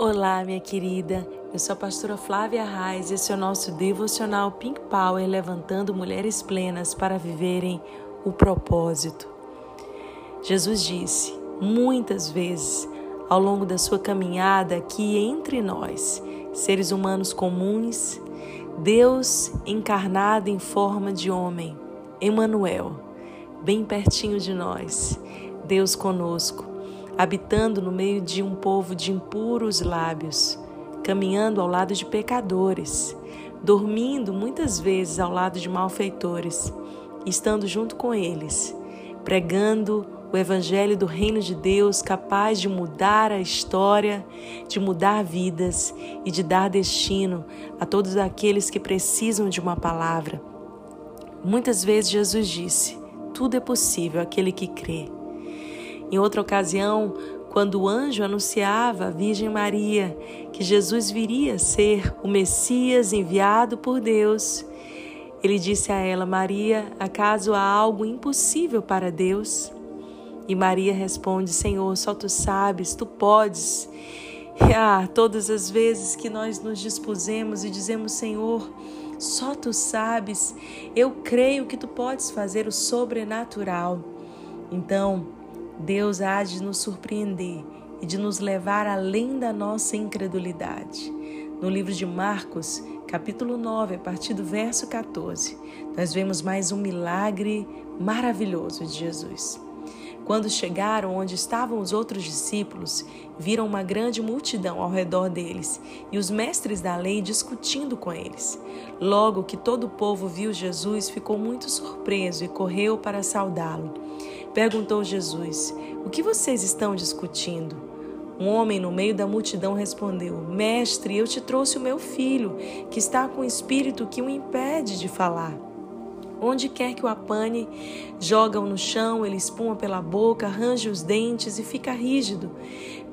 Olá, minha querida. Eu sou a pastora Flávia Reis e esse é o nosso devocional Pink Power levantando mulheres plenas para viverem o propósito. Jesus disse muitas vezes ao longo da sua caminhada aqui entre nós, seres humanos comuns, Deus encarnado em forma de homem, Emmanuel, bem pertinho de nós, Deus conosco habitando no meio de um povo de impuros lábios, caminhando ao lado de pecadores, dormindo muitas vezes ao lado de malfeitores, estando junto com eles, pregando o Evangelho do Reino de Deus capaz de mudar a história, de mudar vidas e de dar destino a todos aqueles que precisam de uma palavra. Muitas vezes Jesus disse: Tudo é possível aquele que crê. Em outra ocasião, quando o anjo anunciava à Virgem Maria que Jesus viria a ser o Messias enviado por Deus, ele disse a ela: Maria, acaso há algo impossível para Deus? E Maria responde: Senhor, só tu sabes, tu podes. E ah, todas as vezes que nós nos dispusemos e dizemos: Senhor, só tu sabes, eu creio que tu podes fazer o sobrenatural. Então, Deus há de nos surpreender e de nos levar além da nossa incredulidade. No livro de Marcos, capítulo 9, a partir do verso 14, nós vemos mais um milagre maravilhoso de Jesus. Quando chegaram onde estavam os outros discípulos, viram uma grande multidão ao redor deles e os mestres da lei discutindo com eles. Logo que todo o povo viu Jesus, ficou muito surpreso e correu para saudá-lo. Perguntou Jesus: O que vocês estão discutindo? Um homem no meio da multidão respondeu: Mestre, eu te trouxe o meu filho, que está com o espírito que o impede de falar. Onde quer que o apane, joga-o no chão, ele espuma pela boca, arranja os dentes e fica rígido.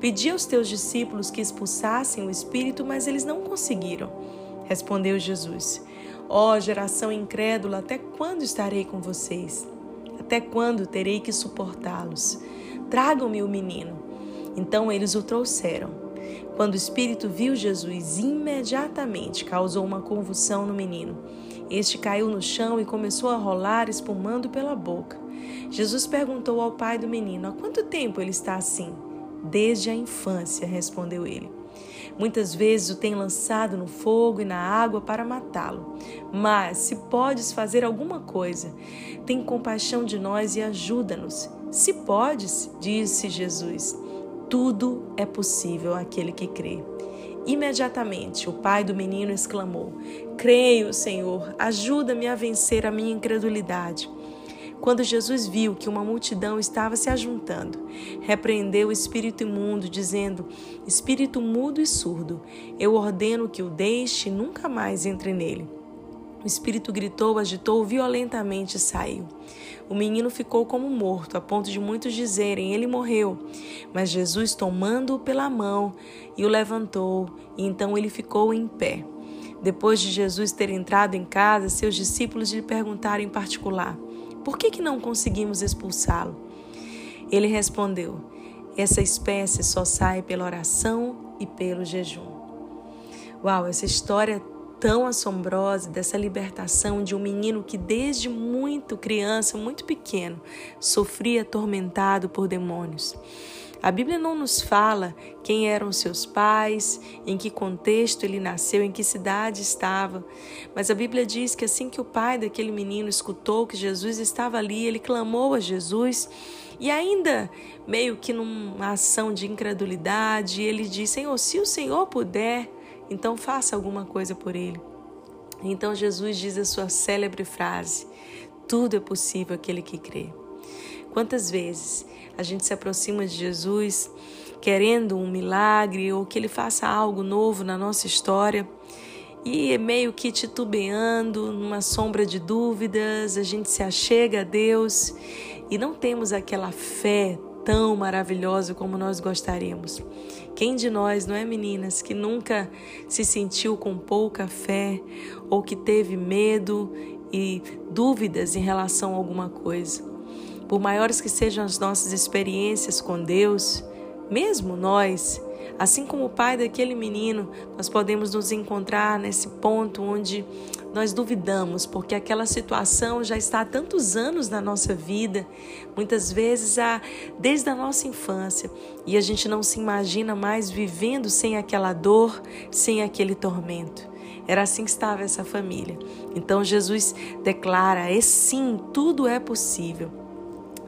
Pedi aos teus discípulos que expulsassem o espírito, mas eles não conseguiram. Respondeu Jesus: Ó oh, geração incrédula, até quando estarei com vocês? Até quando terei que suportá-los? Tragam-me o menino. Então eles o trouxeram. Quando o espírito viu Jesus, imediatamente causou uma convulsão no menino. Este caiu no chão e começou a rolar, espumando pela boca. Jesus perguntou ao pai do menino: Há quanto tempo ele está assim? Desde a infância, respondeu ele. Muitas vezes o tem lançado no fogo e na água para matá-lo. Mas, se podes fazer alguma coisa, tem compaixão de nós e ajuda-nos. Se podes, disse Jesus, tudo é possível àquele que crê. Imediatamente o pai do menino exclamou: Creio, Senhor, ajuda-me a vencer a minha incredulidade. Quando Jesus viu que uma multidão estava se ajuntando, repreendeu o espírito imundo, dizendo: Espírito mudo e surdo, eu ordeno que o deixe e nunca mais entre nele. O espírito gritou, agitou violentamente e saiu. O menino ficou como morto, a ponto de muitos dizerem: Ele morreu. Mas Jesus, tomando-o pela mão, e o levantou, e então ele ficou em pé. Depois de Jesus ter entrado em casa, seus discípulos lhe perguntaram em particular: por que, que não conseguimos expulsá-lo? Ele respondeu: Essa espécie só sai pela oração e pelo jejum. Uau, essa história tão assombrosa dessa libertação de um menino que desde muito criança, muito pequeno, sofria atormentado por demônios. A Bíblia não nos fala quem eram seus pais, em que contexto ele nasceu, em que cidade estava, mas a Bíblia diz que assim que o pai daquele menino escutou que Jesus estava ali, ele clamou a Jesus e ainda meio que numa ação de incredulidade, ele disse: Senhor, se o Senhor puder, então faça alguma coisa por ele. Então Jesus diz a sua célebre frase: Tudo é possível aquele que crê. Quantas vezes a gente se aproxima de Jesus querendo um milagre ou que ele faça algo novo na nossa história e é meio que titubeando, numa sombra de dúvidas, a gente se achega a Deus e não temos aquela fé tão maravilhosa como nós gostaríamos. Quem de nós, não é, meninas, que nunca se sentiu com pouca fé ou que teve medo e dúvidas em relação a alguma coisa? Por maiores que sejam as nossas experiências com Deus, mesmo nós, assim como o pai daquele menino, nós podemos nos encontrar nesse ponto onde nós duvidamos, porque aquela situação já está há tantos anos na nossa vida, muitas vezes há, desde a nossa infância, e a gente não se imagina mais vivendo sem aquela dor, sem aquele tormento. Era assim que estava essa família. Então Jesus declara: é sim, tudo é possível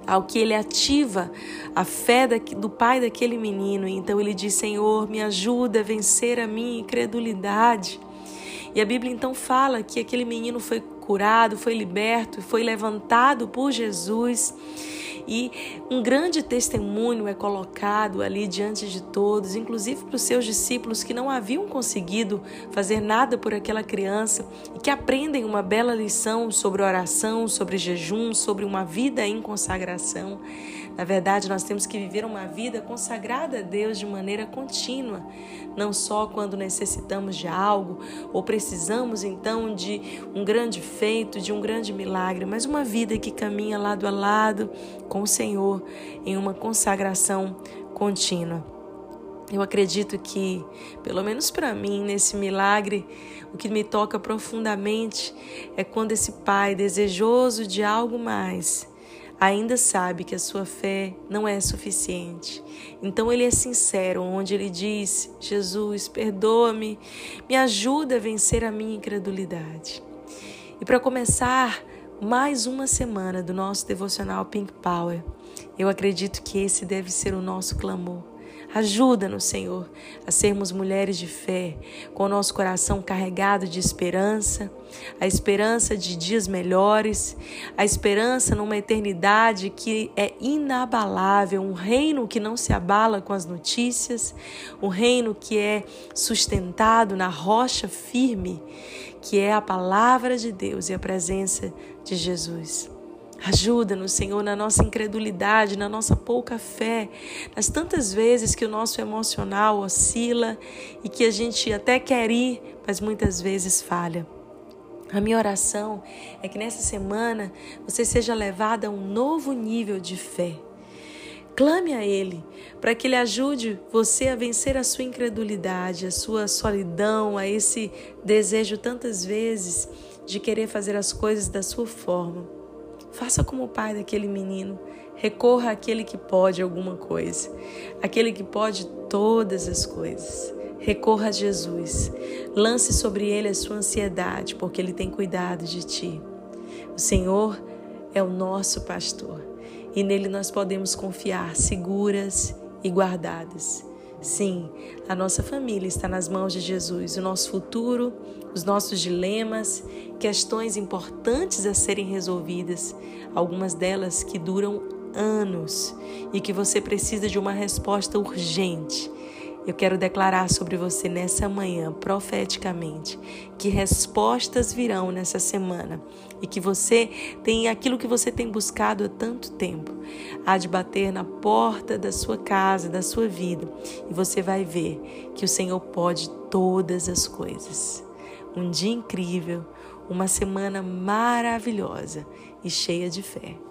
ao que ele ativa a fé do pai daquele menino. Então ele diz: Senhor, me ajuda a vencer a minha incredulidade. E a Bíblia então fala que aquele menino foi curado, foi liberto, foi levantado por Jesus e um grande testemunho é colocado ali diante de todos, inclusive para os seus discípulos que não haviam conseguido fazer nada por aquela criança e que aprendem uma bela lição sobre oração, sobre jejum, sobre uma vida em consagração. Na verdade, nós temos que viver uma vida consagrada a Deus de maneira contínua, não só quando necessitamos de algo ou precisamos então de um grande feito, de um grande milagre, mas uma vida que caminha lado a lado com o Senhor em uma consagração contínua. Eu acredito que, pelo menos para mim, nesse milagre, o que me toca profundamente é quando esse pai, desejoso de algo mais, ainda sabe que a sua fé não é suficiente. Então ele é sincero, onde ele diz: Jesus, perdoa-me, me ajuda a vencer a minha incredulidade. E para começar mais uma semana do nosso devocional Pink Power, eu acredito que esse deve ser o nosso clamor Ajuda-nos, Senhor, a sermos mulheres de fé, com o nosso coração carregado de esperança, a esperança de dias melhores, a esperança numa eternidade que é inabalável, um reino que não se abala com as notícias, um reino que é sustentado na rocha firme, que é a palavra de Deus e a presença de Jesus. Ajuda-nos, Senhor, na nossa incredulidade, na nossa pouca fé, nas tantas vezes que o nosso emocional oscila e que a gente até quer ir, mas muitas vezes falha. A minha oração é que nessa semana você seja levada a um novo nível de fé. Clame a Ele para que Ele ajude você a vencer a sua incredulidade, a sua solidão, a esse desejo tantas vezes de querer fazer as coisas da sua forma. Faça como o pai daquele menino. Recorra àquele que pode alguma coisa, aquele que pode todas as coisas. Recorra a Jesus. Lance sobre ele a sua ansiedade, porque ele tem cuidado de ti. O Senhor é o nosso pastor e nele nós podemos confiar seguras e guardadas. Sim, a nossa família está nas mãos de Jesus, o nosso futuro, os nossos dilemas, questões importantes a serem resolvidas, algumas delas que duram anos e que você precisa de uma resposta urgente. Eu quero declarar sobre você nessa manhã, profeticamente, que respostas virão nessa semana e que você tem aquilo que você tem buscado há tanto tempo. Há de bater na porta da sua casa, da sua vida, e você vai ver que o Senhor pode todas as coisas. Um dia incrível, uma semana maravilhosa e cheia de fé.